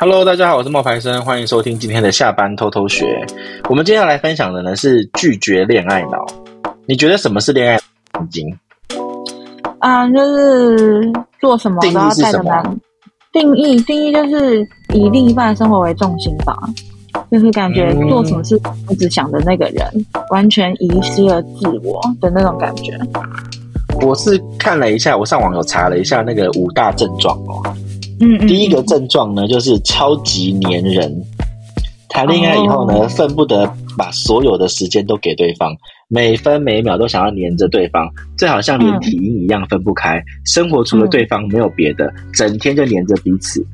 Hello，大家好，我是冒牌生，欢迎收听今天的下班偷偷学。我们接下来分享的呢是拒绝恋爱脑。你觉得什么是恋爱脑经？嗯，就是做什么都要带着男。定义定义就是以另一半的生活为重心吧，就是感觉做什么事一直想着那个人，嗯、完全遗失了自我的那种感觉。我是看了一下，我上网有查了一下那个五大症状哦。嗯，嗯，第一个症状呢，就是超级黏人。谈恋爱以后呢，哦、恨不得把所有的时间都给对方，每分每秒都想要黏着对方，最好像连体婴一样分不开。嗯、生活除了对方没有别的，嗯、整天就黏着彼此，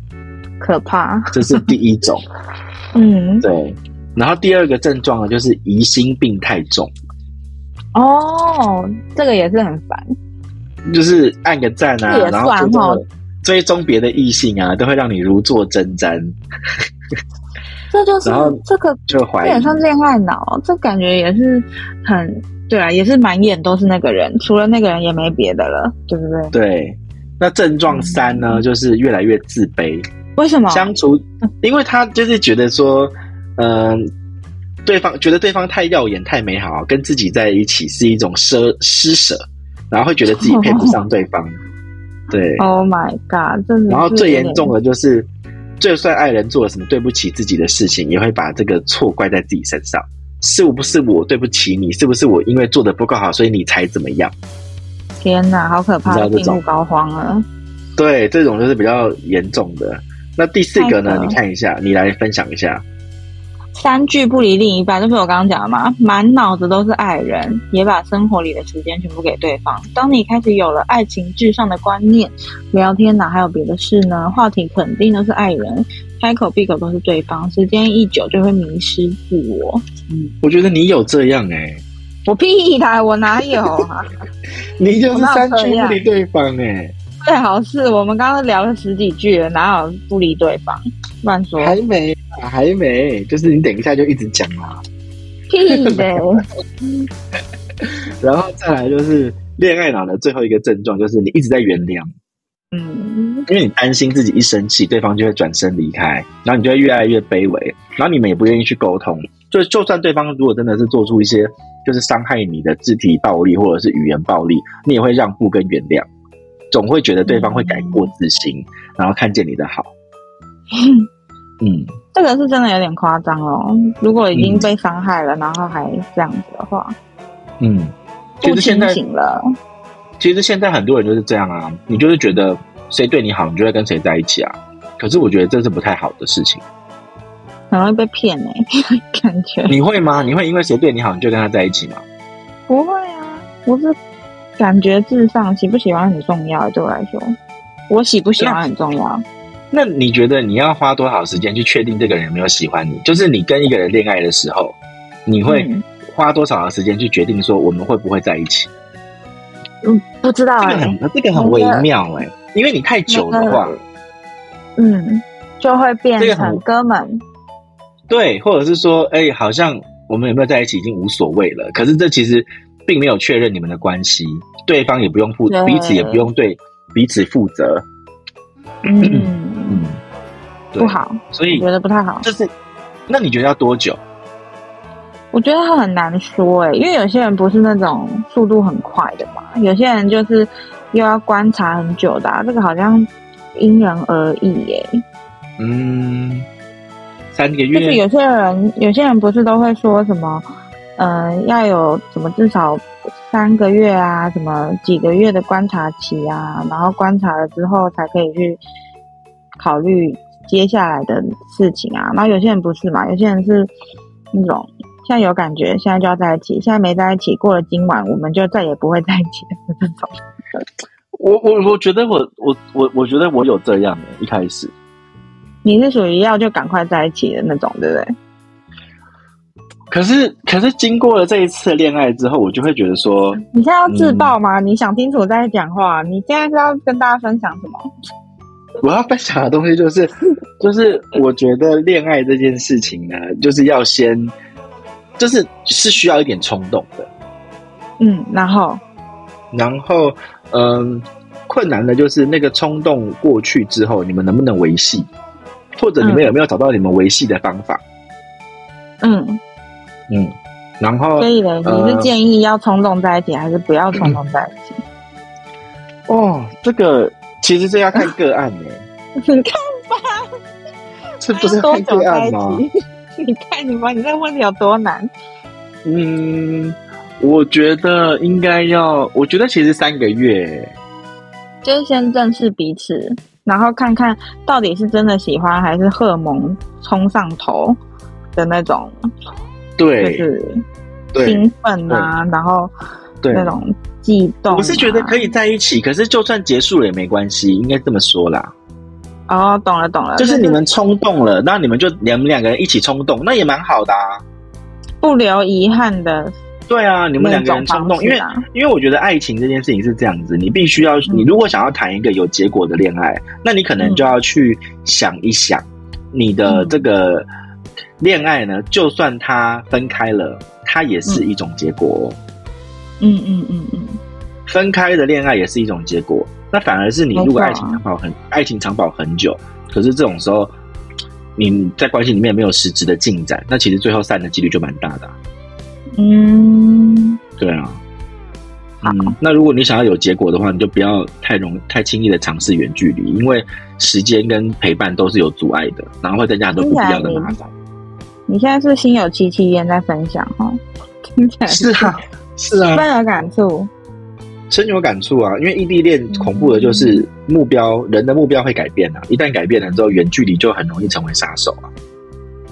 可怕。这是第一种。嗯，对。然后第二个症状呢，就是疑心病太重。哦，这个也是很烦。就是按个赞啊，然后追踪别的异性啊，都会让你如坐针毡。这就是这个就有点像恋爱脑，这感觉也是很对啊，也是满眼都是那个人，除了那个人也没别的了，对不对？对。那症状三呢，嗯、就是越来越自卑。为什么？相处，因为他就是觉得说，嗯、呃，对方觉得对方太耀眼、太美好，跟自己在一起是一种奢施舍，然后会觉得自己配不上对方。哦对，Oh my God！真的然后最严重的就是，就算爱人做了什么对不起自己的事情，也会把这个错怪在自己身上。是不是我对不起你？是不是我因为做的不够好，所以你才怎么样？天哪，好可怕！病入膏肓了。对，这种就是比较严重的。那第四个呢？你看一下，你来分享一下。三句不离另一半，就是我刚刚讲的嘛，满脑子都是爱人，也把生活里的时间全部给对方。当你开始有了爱情至上的观念，聊天哪还有别的事呢？话题肯定都是爱人，开口闭口都是对方，时间一久就会迷失自我。嗯，我觉得你有这样哎、欸，我屁他，我哪有啊？你就是三句不离对方哎、欸，最好是我们刚刚聊了十几句了，哪有不理对方？乱说，还没。还没，就是你等一下就一直讲啦。屁的。然后再来就是恋爱脑的最后一个症状，就是你一直在原谅。嗯，因为你担心自己一生气，对方就会转身离开，然后你就会越来越卑微，然后你们也不愿意去沟通。就就算对方如果真的是做出一些就是伤害你的肢体暴力或者是语言暴力，你也会让步跟原谅，总会觉得对方会改过自新，嗯、然后看见你的好。嗯，这个是真的有点夸张哦。如果已经被伤害了，嗯、然后还这样子的话，嗯，其实现在了。其实现在很多人就是这样啊，你就是觉得谁对你好，你就会跟谁在一起啊。可是我觉得这是不太好的事情，可能会被骗呢、欸。感觉你会吗？你会因为谁对你好，你就跟他在一起吗？不会啊，我是感觉至上，喜不喜欢很重要。对我来说，我喜不喜欢很重要。那你觉得你要花多少时间去确定这个人有没有喜欢你？就是你跟一个人恋爱的时候，你会花多少的时间去决定说我们会不会在一起？嗯，不知道这个很这个很微妙哎、欸，因为你太久的话，嗯，就会变成哥们。对，或者是说，哎、欸，好像我们有没有在一起已经无所谓了。可是这其实并没有确认你们的关系，对方也不用负，对彼此也不用对彼此负责。嗯嗯，不好，所以觉得不太好。就是，那你觉得要多久？我觉得他很难说哎、欸，因为有些人不是那种速度很快的嘛，有些人就是又要观察很久的、啊，这个好像因人而异耶、欸。嗯，三个月。就是有些人，有些人不是都会说什么，嗯、呃，要有什么至少。三个月啊，什么几个月的观察期啊，然后观察了之后才可以去考虑接下来的事情啊。然后有些人不是嘛，有些人是那种现在有感觉，现在就要在一起，现在没在一起，过了今晚我们就再也不会在一起的这种。我我我觉得我我我我觉得我有这样的，一开始你是属于要就赶快在一起的那种，对不对？可是，可是经过了这一次恋爱之后，我就会觉得说，你现在要自爆吗？嗯、你想清楚再讲话。你现在是要跟大家分享什么？我要分享的东西就是，就是我觉得恋爱这件事情呢，就是要先，就是是需要一点冲动的。嗯，然后，然后，嗯，困难的就是那个冲动过去之后，你们能不能维系？或者你们有没有找到你们维系的方法？嗯嗯，然后所以呢，你是建议要冲动在一起，呃、还是不要冲动在一起？哦，这个其实这要看个案呢。你看吧，这不是看个案吗？你看你吧，你这个问题有多难？嗯，我觉得应该要，我觉得其实三个月，就是先认识彼此，然后看看到底是真的喜欢，还是荷尔蒙冲上头的那种，对，就是兴奋啊，然后那种悸动、啊。我是觉得可以在一起，可是就算结束了也没关系，应该这么说啦。哦，懂了懂了，就是你们冲动了，那你们就你们两个人一起冲动，那也蛮好的啊，不留遗憾的。对啊，你们两个人冲动，因为因为我觉得爱情这件事情是这样子，你必须要，你如果想要谈一个有结果的恋爱，嗯，那你可能就要去想一想，你的这个恋爱呢，就算他分开了，它也是一种结果。嗯嗯嗯嗯，分开的恋爱也是一种结果。那反而是你，如果爱情长跑很爱情长跑很久，可是这种时候你在关系里面没有实质的进展，那其实最后散的几率就蛮大的。嗯，对啊。嗯，那如果你想要有结果的话，你就不要太容太轻易的尝试远距离，因为时间跟陪伴都是有阻碍的，然后会增加很多不必要的麻烦。你现在是心有戚戚焉在分享哈？听起来是啊，是啊，深有感触。深有感触啊，因为异地恋恐怖的就是目标，嗯、人的目标会改变啊。一旦改变了之后，远距离就很容易成为杀手啊。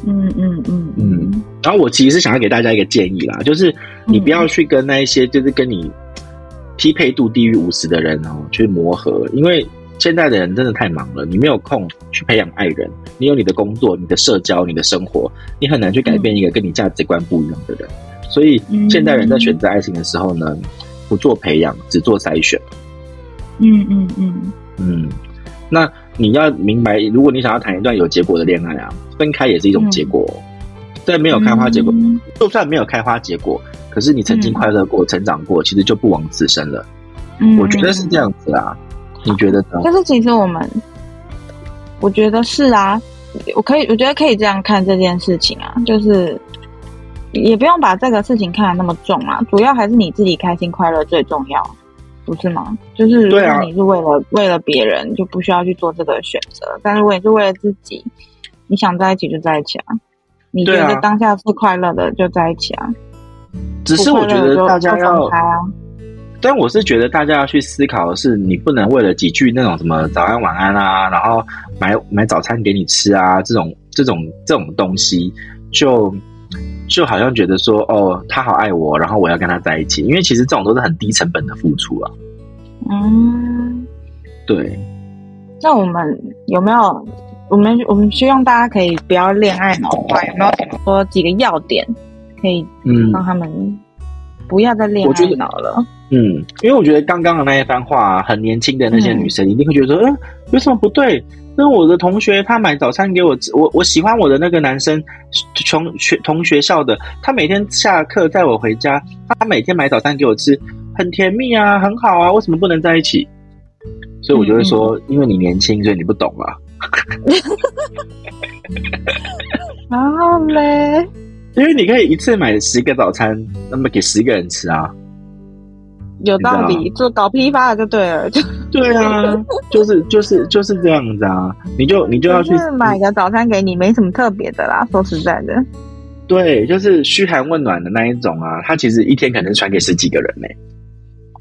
嗯嗯嗯嗯。然后我其实是想要给大家一个建议啦，就是你不要去跟那一些就是跟你匹配度低于五十的人哦去磨合，因为现在的人真的太忙了，你没有空去培养爱人，你有你的工作、你的社交、你的生活，你很难去改变一个跟你价值观不一样的人。所以现代人在选择爱情的时候呢，不做培养，只做筛选。嗯嗯嗯嗯，那你要明白，如果你想要谈一段有结果的恋爱啊，分开也是一种结果。在、嗯、没有开花结果、嗯，就算没有开花结果，可是你曾经快乐过、嗯、成长过，其实就不枉此生了。嗯，我觉得是这样子啊。你觉得呢？但是其实我们，我觉得是啊，我可以，我觉得可以这样看这件事情啊，就是。也不用把这个事情看得那么重啊，主要还是你自己开心快乐最重要，不是吗？就是如果你是为了、啊、为了别人，就不需要去做这个选择。但是我也是为了自己，你想在一起就在一起啊，你觉得当下是快乐的就在一起啊。只是我觉得大家要，但我是觉得大家要去思考的是，你不能为了几句那种什么早安晚安啊，然后买买早餐给你吃啊，这种这种这种东西就。就好像觉得说，哦，他好爱我，然后我要跟他在一起，因为其实这种都是很低成本的付出啊。嗯，对。那我们有没有？我们我们希望大家可以不要恋爱脑化，有没有说几个要点可以嗯让他们不要再恋爱脑了？嗯，因为我觉得刚刚的那一番话，很年轻的那些女生一定会觉得说，嗯，有什么不对？那我的同学他买早餐给我吃，我我喜欢我的那个男生，从学同学校的，他每天下课载我回家，他每天买早餐给我吃，很甜蜜啊，很好啊，为什么不能在一起？所以我就会说，嗯、因为你年轻，所以你不懂啊。然后嘞，因为你可以一次买十个早餐，那么给十个人吃啊。有道理，做搞批发的就对了。对啊，就是就是就是这样子啊！你就你就要去买个早餐给你，没什么特别的啦。说实在的，对，就是嘘寒问暖的那一种啊。他其实一天可能传给十几个人呢、欸。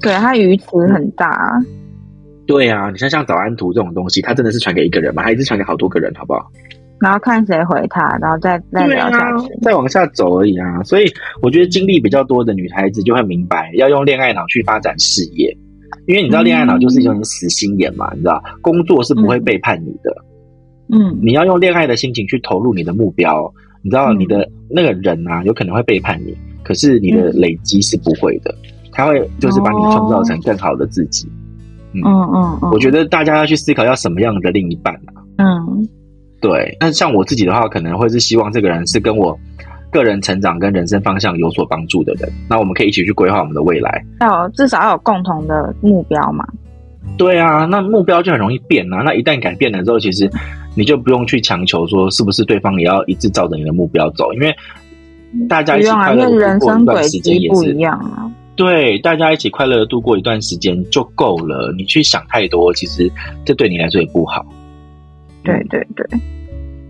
对，他鱼池很大、啊。对啊，你像像早安图这种东西，他真的是传给一个人吗？他一直传给好多个人，好不好？然后看谁回他，然后再再聊下去，啊，再往下走而已啊。所以我觉得经历比较多的女孩子就会明白，要用恋爱脑去发展事业，因为你知道恋爱脑就是一种死心眼嘛，嗯，你知道工作是不会背叛你的，嗯，你要用恋爱的心情去投入你的目标，你知道你的那个人啊，有可能会背叛你，可是你的累积是不会的，他会就是把你创造成更好的自己。嗯。嗯嗯，我觉得大家要去思考要什么样的另一半啊，嗯。对，那像我自己的话，可能会是希望这个人是跟我个人成长跟人生方向有所帮助的人，那我们可以一起去规划我们的未来。要至少要有共同的目标嘛？对啊，那目标就很容易变啊。那一旦改变了之后，其实你就不用去强求说是不是对方也要一直照着你的目标走，因为大家一起快乐的度过一段时间也是一样啊。对，大家一起快乐的度过一段时间就够了。你去想太多，其实这对你来说也不好。对对对，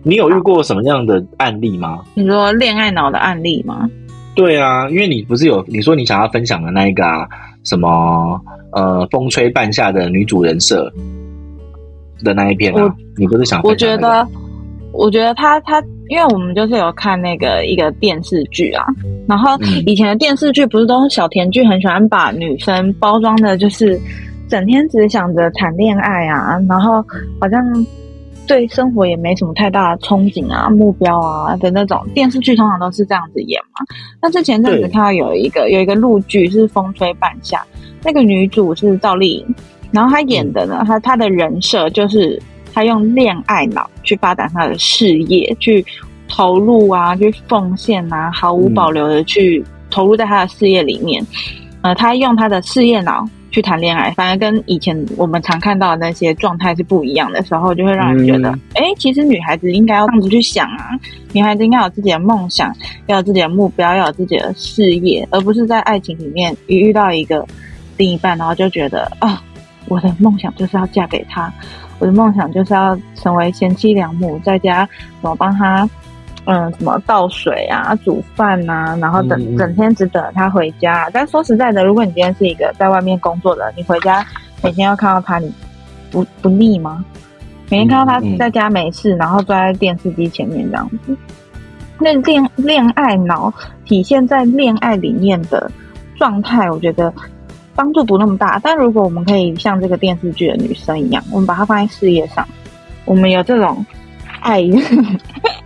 你有遇过什么样的案例吗？你说恋爱脑的案例吗？对啊，因为你不是有你说你想要分享的那一个啊，什么呃风吹半夏的女主人设的那一篇啊？你不是想？我觉得，我觉得他他，因为我们就是有看那个一个电视剧啊，然后以前的电视剧不是都是小甜剧，很喜欢把女生包装的，就是整天只想着谈恋爱啊，然后好像。对生活也没什么太大的憧憬啊、目标啊的那种电视剧，通常都是这样子演嘛。那之前阵子看到有一个有一个陆剧是《风吹半夏》，那个女主是赵丽颖，然后她演的呢，她她的人设就是她用恋爱脑去发展她的事业，去投入啊，去奉献啊，毫无保留的去投入在她的事业里面。呃，她用她的事业脑。去谈恋爱，反而跟以前我们常看到的那些状态是不一样的时候，就会让人觉得，哎、嗯，其实女孩子应该要这样子去想啊，女孩子应该有自己的梦想，要有自己的目标，要有自己的事业，而不是在爱情里面一遇到一个另一半，然后就觉得啊，我的梦想就是要嫁给他，我的梦想就是要成为贤妻良母，在家怎么帮他。嗯，什么倒水啊、煮饭啊，然后等、嗯、整天只等他回家。但说实在的，如果你今天是一个在外面工作的，你回家每天要看到他，你不不腻吗？每天看到他在家没事，嗯、然后坐在电视机前面这样子，那恋恋爱脑体现在恋爱里面的状态，我觉得帮助不那么大。但如果我们可以像这个电视剧的女生一样，我们把它放在事业上，我们有这种爱。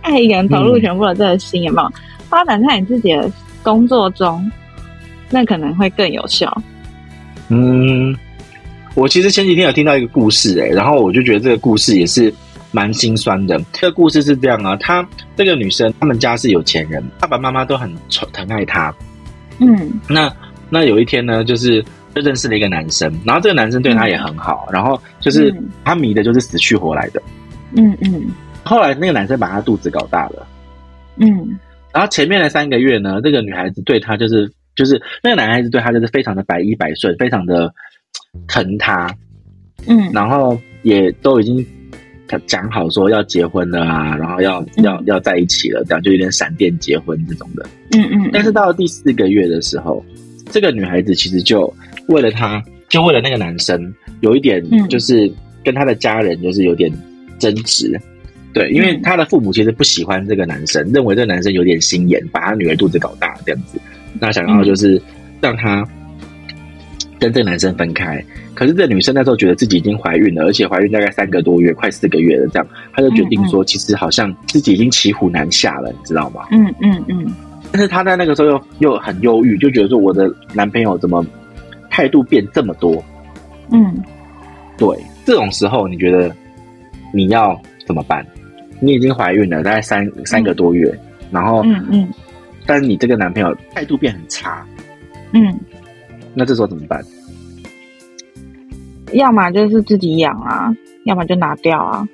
爱一个人投入全部的这个心，有没有发展在你自己的工作中？那可能会更有效。嗯，我其实前几天有听到一个故事、欸，哎，然后我就觉得这个故事也是蛮心酸的。这个故事是这样啊，她这个女生，他们家是有钱人，爸爸妈妈都很宠疼爱她。嗯，那那有一天呢，就是就认识了一个男生，然后这个男生对她也很好，嗯、然后就是他迷的就是死去活来的。嗯嗯。嗯后来那个男生把她肚子搞大了，嗯，然后前面的三个月呢，这个女孩子对他就是就是那个男孩子对他就是非常的百依百顺，非常的疼她，嗯，然后也都已经讲好说要结婚了啊，然后要、嗯、要要在一起了，这样就有点闪电结婚这种的，嗯嗯。但是到了第四个月的时候，这个女孩子其实就为了他，就为了那个男生，有一点就是跟他的家人就是有点争执。对，因为他的父母其实不喜欢这个男生，认为这个男生有点心眼，把他女儿肚子搞大这样子。那想要就是让他跟这个男生分开。可是这女生那时候觉得自己已经怀孕了，而且怀孕大概三个多月，快四个月了，这样，她就决定说，其实好像自己已经骑虎难下了，你知道吗？嗯嗯嗯。但是她在那个时候又又很忧郁，就觉得说我的男朋友怎么态度变这么多？嗯，对，这种时候你觉得你要怎么办？你已经怀孕了，大概三三个多月，嗯、然后，嗯嗯，但是你这个男朋友态度变很差，嗯，那这时候怎么办？要么就是自己养啊，要么就拿掉啊。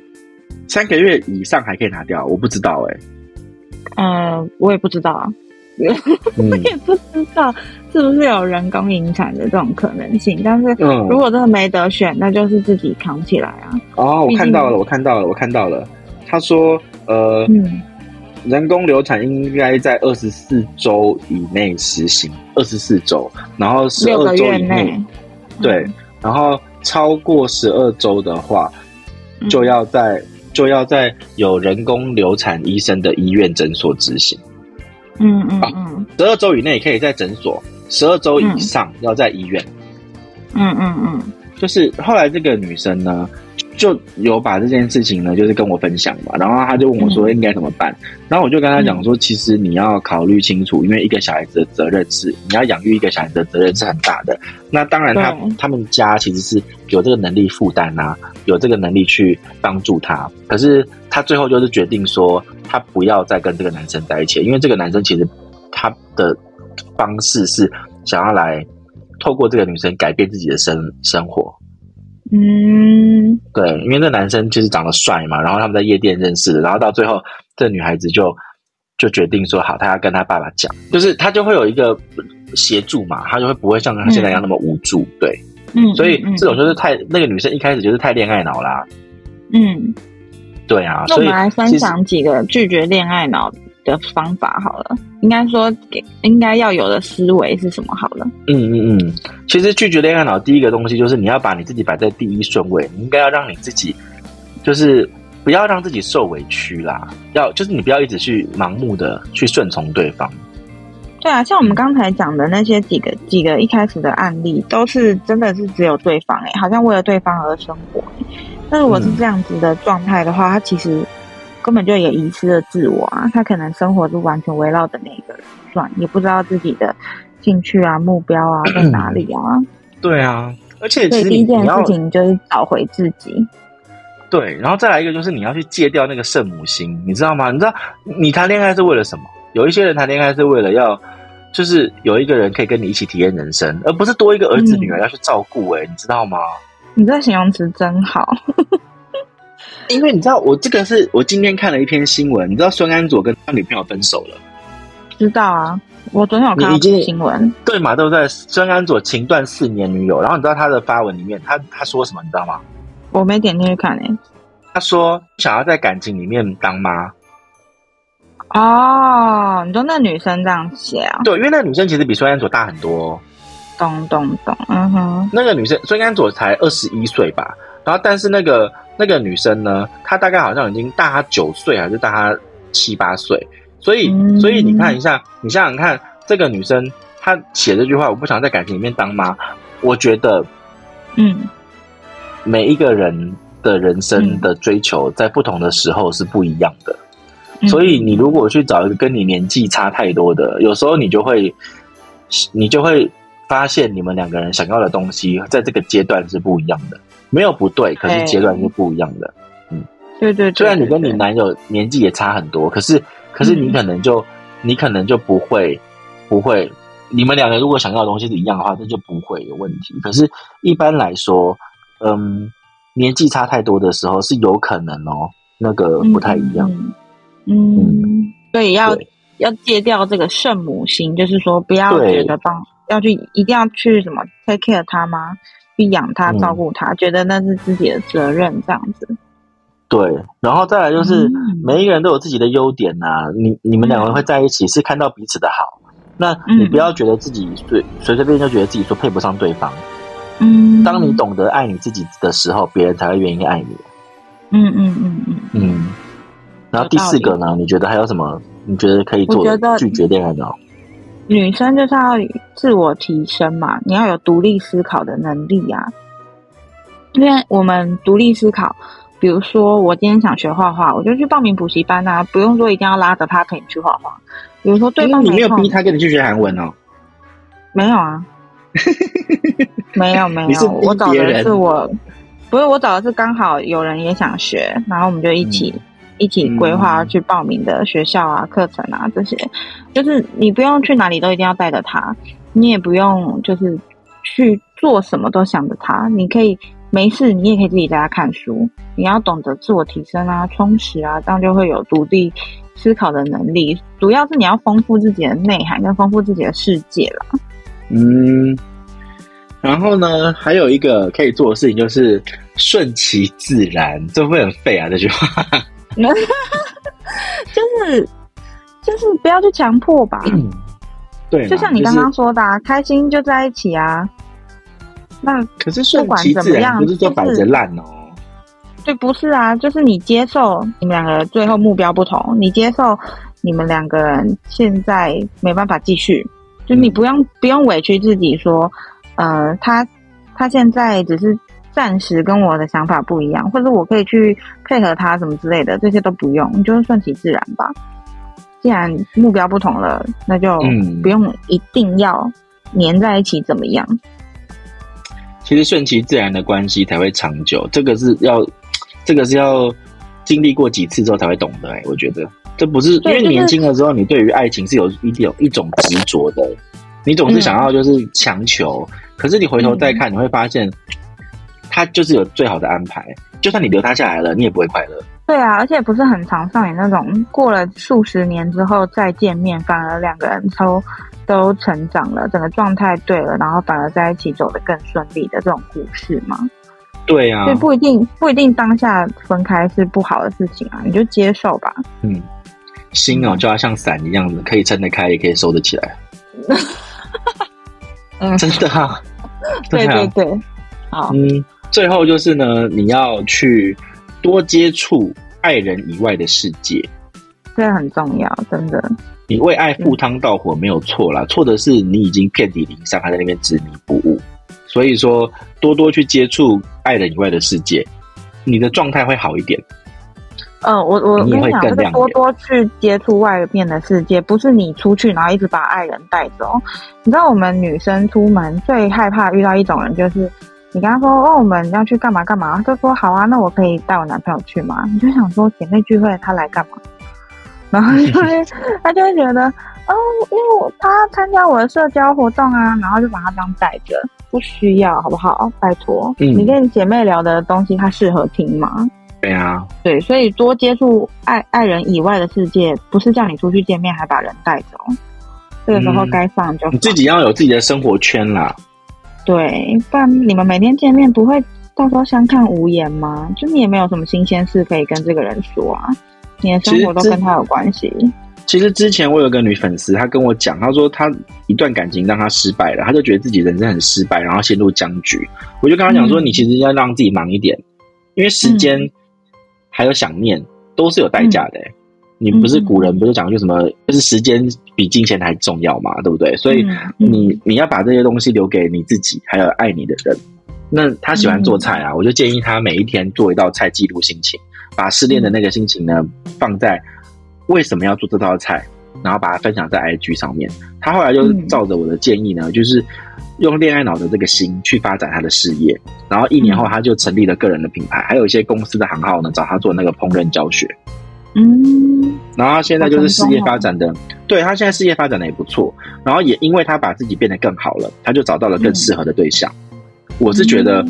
三个月以上还可以拿掉，我不知道哎、欸。嗯，我也不知道啊，我也不知道是不是有人工引产的这种可能性。但是，如果真的没得选，那就是自己扛起来啊。哦，我看到了，我看到了，我看到了。他说：“呃，嗯、人工流产应该在二十四周以内实行，二十四周，然后十二周以内，对，嗯、然后超过十二周的话，就要在、嗯、就要在有人工流产医生的医院诊所执行。嗯嗯嗯，十二周以内可以在诊所，十二周以上要在医院。嗯嗯嗯，就是后来这个女生呢。”就有把这件事情呢，就是跟我分享嘛，然后他就问我说应该怎么办，嗯、然后我就跟他讲说，其实你要考虑清楚，因为一个小孩子的责任是你要养育一个小孩子的责任是很大的。那当然他，他们家其实是有这个能力负担啊，有这个能力去帮助他。可是他最后就是决定说，他不要再跟这个男生在一起，因为这个男生其实他的方式是想要来透过这个女生改变自己的生生活。嗯，对，因为那男生就是长得帅嘛，然后他们在夜店认识的，然后到最后这女孩子就就决定说好，她要跟她爸爸讲，就是她就会有一个协助嘛，她就会不会像她现在一样那么无助，嗯、对，嗯，所以这种就是太那个女生一开始就是太恋爱脑啦，嗯，对啊，那我们来分享几个拒绝恋爱脑的方法好了，应该说给应该要有的思维是什么好了？嗯嗯嗯，其实拒绝恋爱脑第一个东西就是你要把你自己摆在第一顺位，你应该要让你自己就是不要让自己受委屈啦，要就是你不要一直去盲目的去顺从对方。对啊，像我们刚才讲的那些几个几个一开始的案例，都是真的是只有对方哎、欸，好像为了对方而生活、欸。那如果是这样子的状态的话，他其实。根本就也遗失了自我啊！他可能生活是完全围绕着那个人转，也不知道自己的兴趣啊、目标啊在哪里啊。对啊，而且其实第一件事情就是找回自己。对，然后再来一个就是你要去戒掉那个圣母心，你知道吗？你知道你谈恋爱是为了什么？有一些人谈恋爱是为了要，就是有一个人可以跟你一起体验人生，而不是多一个儿子女儿要去照顾、欸。哎、嗯，你知道吗？你这形容词真好。因为你知道，我这个是我今天看了一篇新闻，你知道孙安佐跟他女朋友分手了？知道啊，我昨天有看到新闻，对嘛？对不对？孙安佐情断四年女友，然后你知道他的发文里面，他他说什么？你知道吗？我没点进去看诶、欸。他说想要在感情里面当妈。哦，你说那女生这样写啊？对，因为那女生其实比孙安佐大很多、哦。懂懂懂，嗯哼。那个女生孙安佐才二十一岁吧？然后，但是那个那个女生呢，她大概好像已经大她九岁，还是大她七八岁。所以，嗯、所以你看一下，你想想看，这个女生她写这句话，我不想在感情里面当妈。我觉得，嗯，每一个人的人生的追求，在不同的时候是不一样的。嗯、所以，你如果去找一个跟你年纪差太多的，有时候你就会，你就会发现，你们两个人想要的东西，在这个阶段是不一样的。没有不对，可是阶段是不一样的。嗯，对对，对，虽然你跟你男友年纪也差很多，可是可是你可能就、嗯、你可能就不会不会，你们两个如果想要的东西是一样的话，那就不会有问题。可是一般来说，嗯，年纪差太多的时候是有可能哦，那个不太一样。嗯，嗯，所以要要戒掉这个圣母心，就是说不要觉得帮要去一定要去什么 take care 他吗？去养他，照顾他，嗯，觉得那是自己的责任，这样子。对，然后再来就是，每一个人都有自己的优点呐，啊。你你们两个人会在一起，是看到彼此的好。那你不要觉得自己随随随便便就觉得自己说配不上对方。嗯。当你懂得爱你自己的时候，别人才会愿意爱你。嗯嗯嗯嗯嗯。然后第四个呢？你觉得还有什么？你觉得可以做拒绝恋爱脑？女生就是要自我提升嘛，你要有独立思考的能力啊。因为我们独立思考，比如说我今天想学画画，我就去报名补习班啊，不用说一定要拉着他陪你去画画。比如说对方，你没有逼他跟你去学韩文哦？没有啊，没 有没有，我找的是我，不是我找的是刚好有人也想学，然后我们就一起。嗯一起规划去报名的学校啊、课程啊这些，就是你不用去哪里都一定要带着他，你也不用就是去做什么都想着他，你可以没事，你也可以自己在家看书。你要懂得自我提升啊、充实啊，这样就会有独立思考的能力。主要是你要丰富自己的内涵，跟丰富自己的世界啦。嗯，然后呢，还有一个可以做的事情就是顺其自然，这会很废啊？这句话。就是就是不要去强迫吧，嗯、对，就像你刚刚说的、啊，就是、开心就在一起啊。那可是不管怎么样不是说摆着烂哦。对，不是啊，就是你接受你们两个最后目标不同，你接受你们两个人现在没办法继续，就你不用、嗯、不用委屈自己说，呃，他他现在只是。暂时跟我的想法不一样，或者我可以去配合他什么之类的，这些都不用，你就顺其自然吧。既然目标不同了，那就不用一定要黏在一起，怎么样？嗯、其实顺其自然的关系才会长久，这个是要，这个是要经历过几次之后才会懂的、欸。哎，我觉得这不是因为年轻的时候，你对于爱情是有一有一种执着的，你总是想要就是强求，嗯、可是你回头再看，你会发现。他就是有最好的安排。就算你留他下来了，你也不会快乐。对啊，而且不是很常上演那种过了数十年之后再见面，反而两个人都都成长了，整个状态对了，然后反而在一起走得更顺利的这种故事吗？对啊，所以不一定不一定当下分开是不好的事情啊，你就接受吧。嗯，心哦就要像伞一样的，可以撑得开，也可以收得起来。嗯，真的啊。对对对，好。嗯，最后就是呢，你要去多接触爱人以外的世界，这很重要，真的。你为爱赴汤蹈火没有错啦，错的是你已经遍体鳞伤，还在那边执迷不悟。所以说，多多去接触爱人以外的世界，你的状态会好一点。嗯、呃，我我跟你讲，这个多多去接触外面的世界，不是你出去然后一直把爱人带走。你知道，我们女生出门最害怕遇到一种人，就是你跟他说哦，我们要去干嘛干嘛，他就说好啊，那我可以带我男朋友去吗？你就想说姐妹聚会他来干嘛？然后就会 他就会觉得哦，因为我他参加我的社交活动啊，然后就把他当带着。不需要，好不好？拜托，嗯，你跟你姐妹聊的东西，他适合听吗？对啊，对，所以多接触爱爱人以外的世界，不是叫你出去见面还把人带走。这个时候该放就放，嗯，你自己要有自己的生活圈啦。对，不然你们每天见面不会到时候相看无言吗？就你也没有什么新鲜事可以跟这个人说啊，你的生活都跟他有关系。其实之前我有个女粉丝，她跟我讲，她说她一段感情让她失败了，她就觉得自己人生很失败，然后陷入僵局。我就跟她讲说，你其实要让自己忙一点，因为时间还有想念都是有代价的。你不是古人不是讲句什么，就是时间比金钱还重要嘛，对不对？所以你你要把这些东西留给你自己，还有爱你的人。那他喜欢做菜啊，我就建议他每一天做一道菜，记录心情，把失恋的那个心情呢放在。为什么要做这道菜？然后把它分享在 IG 上面。他后来就照着我的建议呢，嗯、就是用恋爱脑的这个心去发展他的事业。然后一年后，他就成立了个人的品牌，嗯、还有一些公司的行号呢，找他做那个烹饪教学。嗯，然后现在就是事业发展的，他对他现在事业发展的也不错。然后也因为他把自己变得更好了，他就找到了更适合的对象。嗯、我是觉得。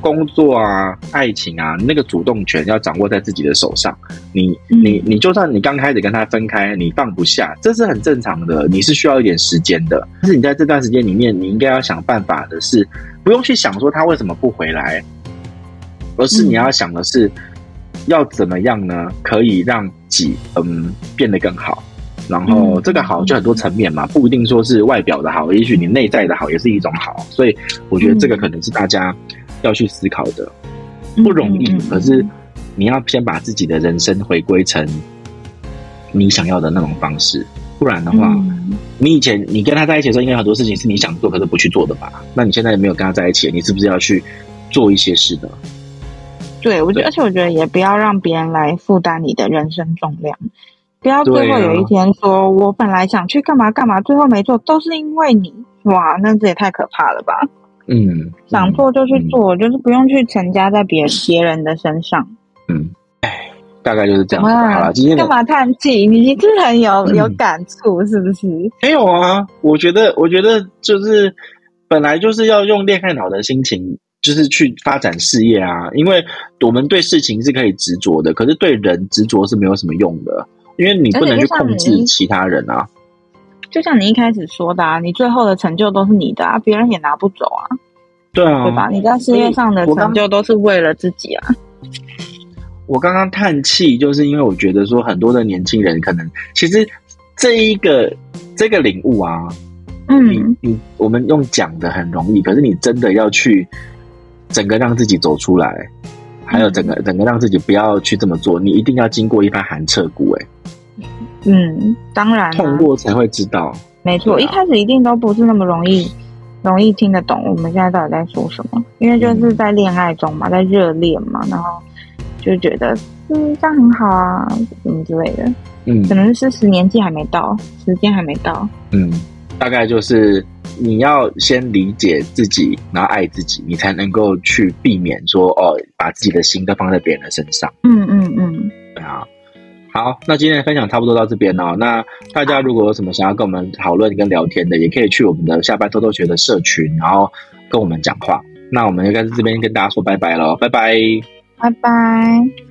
工作啊，爱情啊，那个主动权要掌握在自己的手上。你你你，就算你刚开始跟他分开，你放不下，这是很正常的。你是需要一点时间的。但是你在这段时间里面，你应该要想办法的是，不用去想说他为什么不回来，而是你要想的是，要怎么样呢？可以让己嗯变得更好。然后这个好就很多层面嘛，不一定说是外表的好，也许你内在的好也是一种好。所以我觉得这个可能是大家。要去思考的不容易，可是你要先把自己的人生回归成你想要的那种方式，不然的话，你以前你跟他在一起的时候，应该很多事情是你想做可是不去做的吧？那你现在也没有跟他在一起，你是不是要去做一些事的？对，我觉得，而且我觉得也不要让别人来负担你的人生重量，不要最后有一天说我本来想去干嘛干嘛，最后没做，都是因为你，哇，那这也太可怕了吧！嗯，想做就去做，嗯、就是不用去强加在别别人的身上。嗯，哎，大概就是这样子。好了，今天干嘛叹气？你一定很有、嗯、有感触，是不是？没有啊，我觉得，我觉得就是本来就是要用恋爱脑的心情，就是去发展事业啊。因为我们对事情是可以执着的，可是对人执着是没有什么用的，因为你不能去控制其他人啊。就像你一开始说的啊，你最后的成就都是你的啊，别人也拿不走啊。对啊，对吧？你在事业上的成就都是为了自己啊。我刚刚叹气，就是因为我觉得说很多的年轻人可能其实这一个这个领悟啊，嗯，你你我们用讲的很容易，可是你真的要去整个让自己走出来，还有整个整个让自己不要去这么做，你一定要经过一番寒彻骨，哎。嗯，当然，痛过才会知道。没错，啊、一开始一定都不是那么容易，容易听得懂我们现在到底在说什么。因为就是在恋爱中嘛，在热恋嘛，然后就觉得嗯，这样很好啊，什么之类的。嗯，可能是时年纪还没到，时间还没到。嗯，大概就是你要先理解自己，然后爱自己，你才能够去避免说哦，把自己的心都放在别人的身上。嗯嗯嗯，对啊。好，那今天的分享差不多到这边哦。那大家如果有什么想要跟我们讨论跟聊天的，也可以去我们的下班偷偷学的社群，然后跟我们讲话。那我们就在这边跟大家说拜拜喽，拜拜，拜拜。